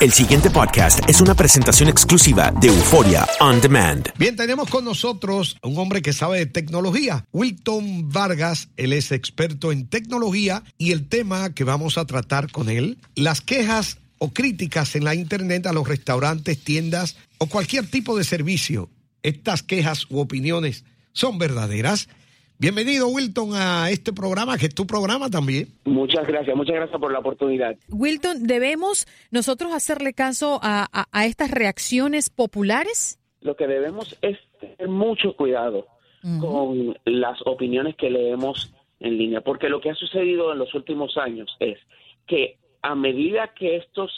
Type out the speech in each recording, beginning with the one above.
El siguiente podcast es una presentación exclusiva de Euforia On Demand. Bien, tenemos con nosotros a un hombre que sabe de tecnología, Wilton Vargas. Él es experto en tecnología y el tema que vamos a tratar con él, las quejas o críticas en la Internet a los restaurantes, tiendas o cualquier tipo de servicio. Estas quejas u opiniones son verdaderas. Bienvenido, Wilton, a este programa, que es tu programa también. Muchas gracias, muchas gracias por la oportunidad. Wilton, ¿debemos nosotros hacerle caso a, a- a estas reacciones populares? Lo que debemos es tener mucho cuidado con las opiniones que leemos en línea, porque lo que ha sucedido en los últimos años es que a medida que estos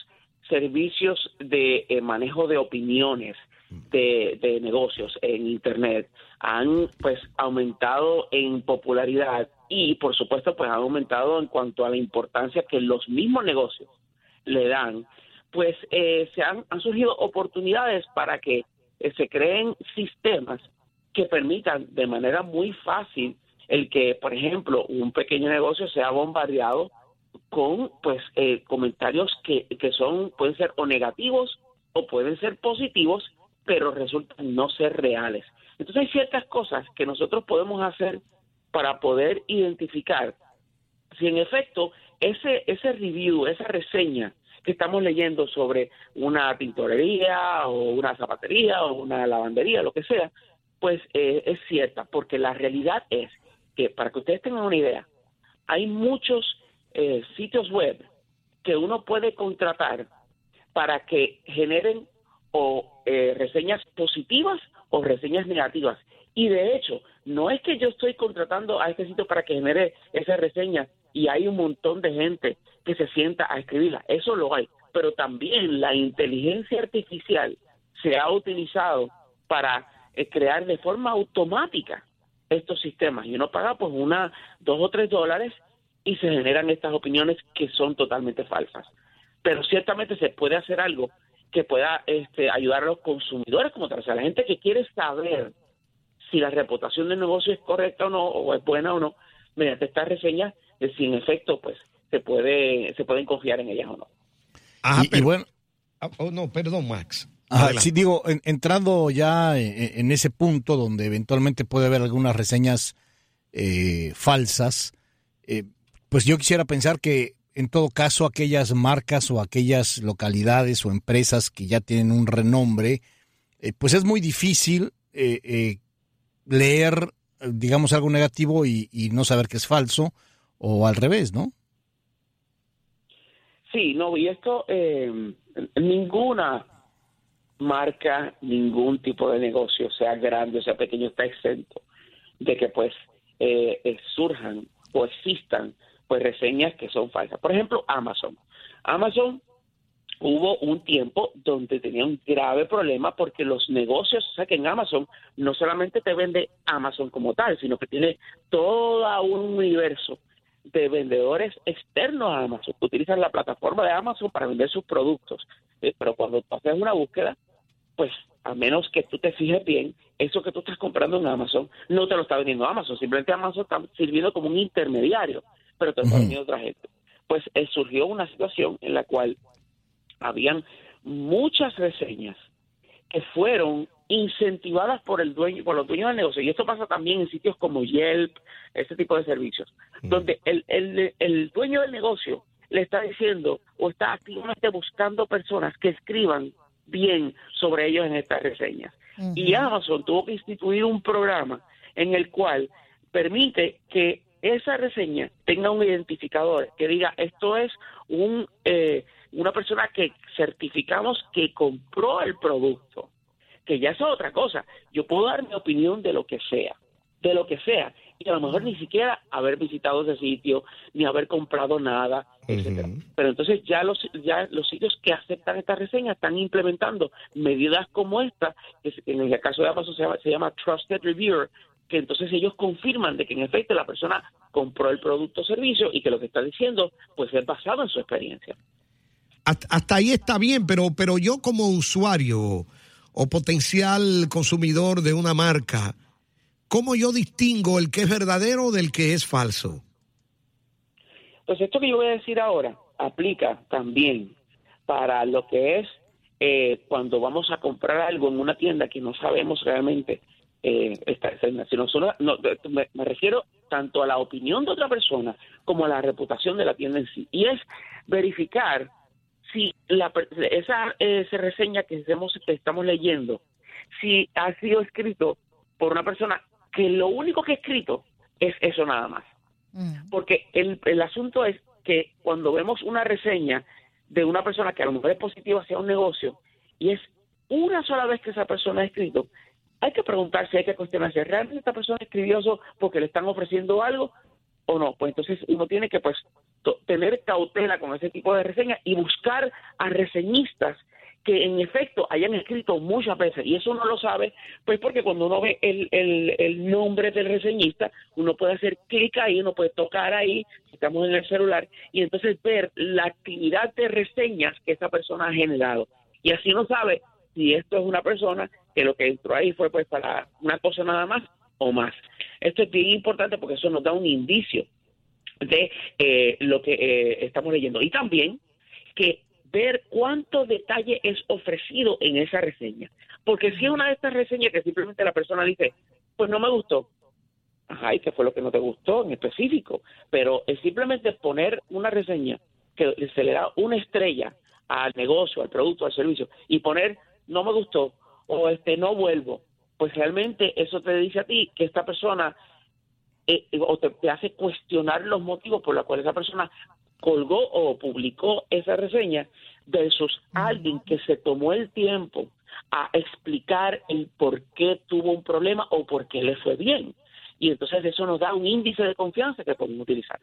servicios de eh, manejo de opiniones de, de negocios en Internet han pues aumentado en popularidad y por supuesto pues han aumentado en cuanto a la importancia que los mismos negocios le dan, pues eh, se han, surgido oportunidades para que eh, se creen sistemas que permitan de manera muy fácil el que, por ejemplo, un pequeño negocio sea bombardeado con pues eh, comentarios que, que son pueden ser o negativos o pueden ser positivos, pero resultan no ser reales. Entonces hay ciertas cosas que nosotros podemos hacer para poder identificar si en efecto ese ese review, esa reseña que estamos leyendo sobre una tintorería o una zapatería o una lavandería, lo que sea, pues eh, es cierta, porque la realidad es que, para que ustedes tengan una idea, hay muchos eh, sitios web que uno puede contratar para que generen o eh, reseñas positivas o reseñas negativas. Y de hecho, no es que yo estoy contratando a este sitio para que genere esa reseña y hay un montón de gente que se sienta a escribirla. Eso lo hay. Pero también la inteligencia artificial se ha utilizado para eh, crear de forma automática estos sistemas. Y uno paga pues una, dos o tres dólares y se generan estas opiniones que son totalmente falsas. Pero ciertamente se puede hacer algo que pueda este, ayudar a los consumidores como tal, o sea, la gente que quiere saber si la reputación del negocio es correcta o no, o es buena o no, mediante estas reseñas, de si en efecto, pues, se puede, se pueden confiar en ellas o no. Ajá, Y- y pero- bueno- Ah, oh, no, perdón, Max. Ajá, sí, digo, en- entrando ya en, en ese punto donde eventualmente puede haber algunas reseñas eh, falsas, eh, pues yo quisiera pensar que en todo caso aquellas marcas o aquellas localidades o empresas que ya tienen un renombre, eh, pues es muy difícil eh, eh, leer, eh, digamos, algo negativo y, y no saber que es falso o al revés, ¿no? Sí, no, y esto, ninguna marca, ningún tipo de negocio, sea grande o sea pequeño, está exento de que pues surjan o existan pues reseñas que son falsas. Por ejemplo, Amazon. Amazon hubo un tiempo donde tenía un grave problema porque los negocios, o sea que en Amazon no solamente te vende Amazon como tal, sino que tiene todo un universo de vendedores externos a Amazon, que utilizan la plataforma de Amazon para vender sus productos. Eh, pero cuando tú haces una búsqueda, pues a menos que tú te fijes bien, eso que tú estás comprando en Amazon no te lo está vendiendo Amazon, simplemente Amazon está sirviendo como un intermediario, pero te lo vendiendo otra gente. Pues eh, surgió una situación en la cual habían muchas reseñas que fueron incentivadas por el dueño, por los dueños del negocio. Y esto pasa también en sitios como Yelp, este tipo de servicios, donde el, el, el dueño del negocio le está diciendo o está activamente buscando personas que escriban bien sobre ellos en estas reseñas. Y Amazon tuvo que instituir un programa en el cual permite que esa reseña tenga un identificador que diga esto es un eh, una persona que certificamos que compró el producto, que ya es otra cosa. Yo puedo dar mi opinión de lo que sea, de lo que sea, y a lo mejor ni siquiera haber visitado ese sitio, ni haber comprado nada, etcétera. Pero entonces ya los ya los sitios que aceptan esta reseña están implementando medidas como esta, que en el caso de Amazon se llama, se llama Trusted Reviewer, que entonces ellos confirman de que en efecto la persona compró el producto o servicio y que lo que está diciendo pues es basado en su experiencia. Hasta, ahí está bien, pero, pero yo como usuario o potencial consumidor de una marca, ¿cómo yo distingo el que es verdadero del que es falso? Pues esto que yo voy a decir ahora aplica también para lo que es eh, cuando vamos a comprar algo en una tienda que no sabemos realmente eh, esta sino solo, no, me, me, refiero tanto a la opinión de otra persona como a la reputación de la tienda en sí. Y es verificar si la, esa, esa reseña que, que estamos leyendo, si ha sido escrito por una persona que lo único que ha escrito es eso nada más. Mm. Porque el, el asunto es que cuando vemos una reseña de una persona que a lo mejor es positiva hacia un negocio y es una sola vez que esa persona ha escrito, hay que preguntarse, hay que cuestionarse, ¿realmente esta persona escribió eso porque le están ofreciendo algo o no? Pues entonces uno tiene que pues tener cautela con ese tipo de reseñas y buscar a reseñistas que en efecto hayan escrito muchas veces, y eso uno lo sabe, pues porque cuando uno ve el, el, el nombre del reseñista, uno puede hacer clic ahí, uno puede tocar ahí, estamos en el celular, y entonces ver la actividad de reseñas que esa persona ha generado. Y así uno sabe si esto es una persona que lo que entró ahí fue pues para una cosa nada más o más. Esto es bien importante porque eso nos da un indicio de eh, lo que eh, estamos leyendo. Y también que ver cuánto detalle es ofrecido en esa reseña. Porque si es una de estas reseñas que simplemente la persona dice, pues no me gustó, ajá, ¿y qué fue lo que no te gustó en específico? Pero es simplemente poner una reseña que se le da una estrella al negocio, al producto, al servicio, y poner no me gustó o este no vuelvo, pues realmente eso te dice a ti que esta persona eh, o te, hace cuestionar los motivos por los cuales esa persona colgó o publicó esa reseña versus alguien que se tomó el tiempo a explicar el por qué tuvo un problema o por qué le fue bien. Y entonces eso nos da un índice de confianza que podemos utilizar.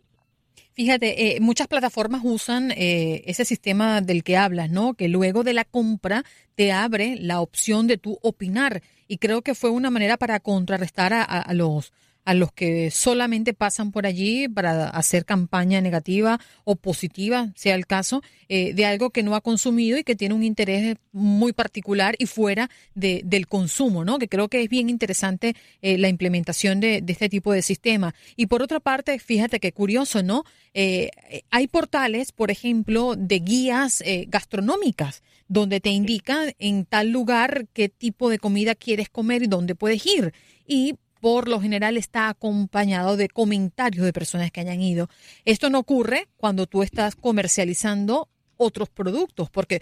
Fíjate, eh, muchas plataformas usan eh, ese sistema del que hablas, ¿no? Que luego de la compra te abre la opción de tu opinar. Y creo que fue una manera para contrarrestar a los a los que solamente pasan por allí para hacer campaña negativa o positiva, sea el caso, eh, de algo que no ha consumido y que tiene un interés muy particular y fuera de, del consumo, ¿no? Que creo que es bien interesante eh, la implementación de, este tipo de sistema. Y por otra parte, fíjate qué curioso, ¿no? Eh, hay portales, por ejemplo, de guías gastronómicas donde te indican en tal lugar qué tipo de comida quieres comer y dónde puedes ir. Y por lo general está acompañado de comentarios de personas que hayan ido. Esto no ocurre cuando tú estás comercializando otros productos, porque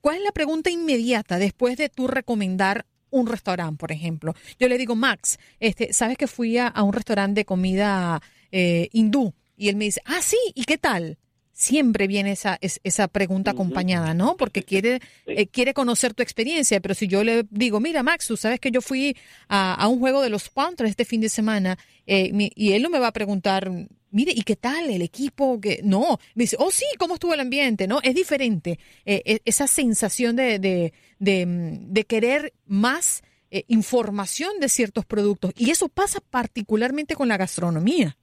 ¿cuál es la pregunta inmediata después de tú recomendar un restaurante, por ejemplo? Yo le digo, Max, este, ¿sabes que fui a, un restaurante de comida eh, hindú? Y él me dice, ah, sí, ¿y qué tal? Siempre viene esa, esa pregunta acompañada, ¿no? Porque quiere, eh, quiere conocer tu experiencia, pero si yo le digo, mira, Max, tú sabes que yo fui a, un juego de los Panthers este fin de semana eh, y él no me va a preguntar, mire, ¿y qué tal el equipo? que No, me dice, oh sí, ¿cómo estuvo el ambiente? ¿No? Es diferente eh, e, esa sensación de, de, de, querer más información de ciertos productos y eso pasa particularmente con la gastronomía.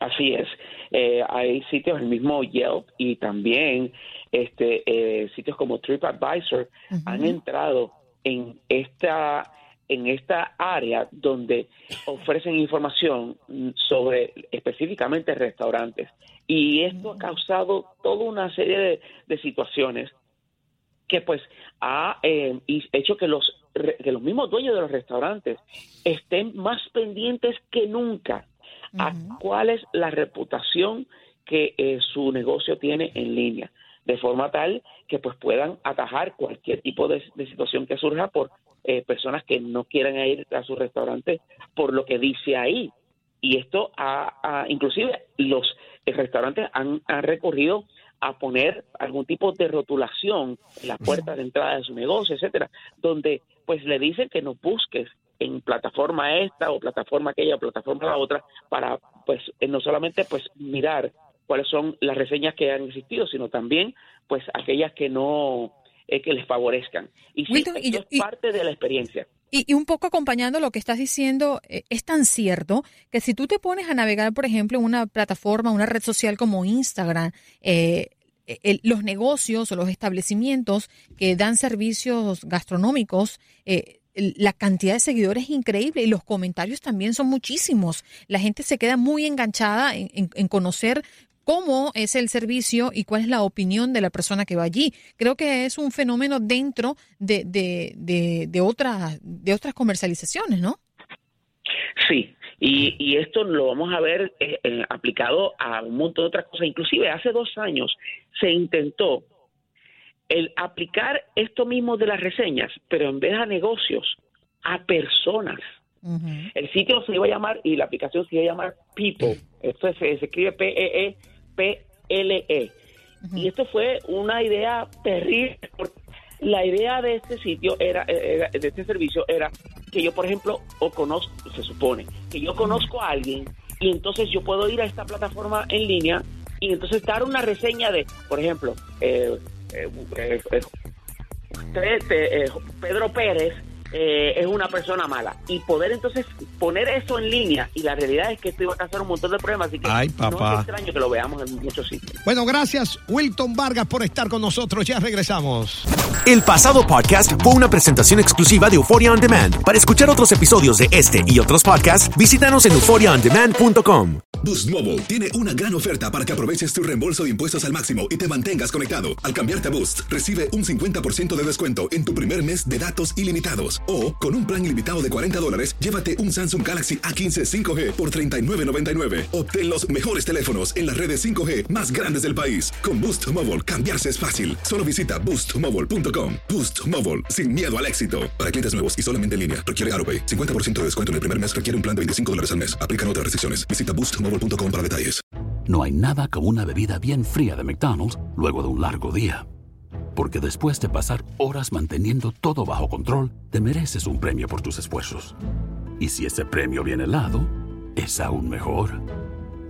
Así es. Eh, hay sitios, el mismo Yelp y también este eh, sitios como TripAdvisor han entrado en esta en esta área donde ofrecen información sobre específicamente restaurantes. Y esto ha causado toda una serie de, situaciones que pues ha eh, hecho que los que los mismos dueños de los restaurantes estén más pendientes que nunca a cuál es la reputación que eh, su negocio tiene en línea, de forma tal que pues puedan atajar cualquier tipo de, situación que surja por eh, personas que no quieran ir a su restaurante por lo que dice ahí. Y esto ha, inclusive los restaurantes han, han recurrido a poner algún tipo de rotulación en la puerta de entrada de su negocio, etcétera, donde pues le dicen que no busques en plataforma esta o plataforma aquella o plataforma la otra para pues eh, no solamente pues mirar cuáles son las reseñas que han existido sino también pues aquellas que no eh, que les favorezcan. Y sí, es parte de la experiencia. Y, un poco acompañando lo que estás diciendo, eh, es tan cierto que si tú te pones a navegar, por ejemplo, en una plataforma, una red social como Instagram, los negocios o los establecimientos que dan servicios gastronómicos eh, la cantidad de seguidores es increíble y los comentarios también son muchísimos. La gente se queda muy enganchada en, conocer cómo es el servicio y cuál es la opinión de la persona que va allí. Creo que es un fenómeno dentro de, de, de, otras, de otras comercializaciones, ¿no? Sí, y, y esto lo vamos a ver eh, eh, aplicado a un montón de otras cosas. Inclusive hace dos años se intentó el aplicar esto mismo de las reseñas, pero en vez a negocios, a personas. El sitio se iba a llamar y la aplicación se iba a llamar People. Esto se, escribe P-E-E-P-L-E. -E. Y esto fue una idea terrible. La idea de este sitio era, de este servicio era que yo, por ejemplo, o conozco, se supone, que yo conozco a alguien y entonces yo puedo ir a esta plataforma en línea y entonces dar una reseña de, por ejemplo, eh, eh, eh, eh, Pedro Pérez eh, es una persona mala. Y poder entonces poner eso en línea, y la realidad es que esto iba a causar un montón de problemas, así que no es extraño que lo veamos en muchos sitios. Bueno, gracias Wilton Vargas por estar con nosotros, ya regresamos. El pasado podcast fue una presentación exclusiva de Euphoria On Demand. Para escuchar otros episodios de este y otros podcasts, visítanos en euphoriaondemand.com. Boost Mobile tiene una gran oferta para que aproveches tu reembolso de impuestos al máximo y te mantengas conectado. Al cambiarte a Boost, recibe un 50% de descuento en tu primer mes de datos ilimitados. O, con un plan ilimitado de 40 dólares, llévate un Samsung Galaxy A15 5G por $39.99. Obtén los mejores teléfonos en las redes 5G más grandes del país. Con Boost Mobile, cambiarse es fácil. Solo visita boostmobile.com. Boost Mobile, sin miedo al éxito. Para clientes nuevos y solamente en línea, requiere AroPay. 50% de descuento en el primer mes requiere un plan de 25 dólares al mes. Aplican otras restricciones. Visita boostmobile.com para detalles. No hay nada como una bebida bien fría de McDonald's luego de un largo día. Porque después de pasar horas manteniendo todo bajo control, te mereces un premio por tus esfuerzos. Y si ese premio viene helado, es aún mejor.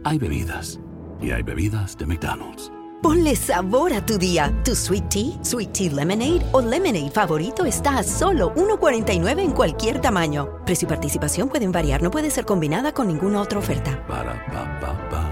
Hay bebidas. Y hay bebidas de McDonald's. Ponle sabor a tu día. Tu sweet tea, sweet tea lemonade o lemonade favorito está a solo 1.49 en cualquier tamaño. Precio y participación pueden variar, no puede ser combinada con ninguna otra oferta. Para, pa, pa, pa.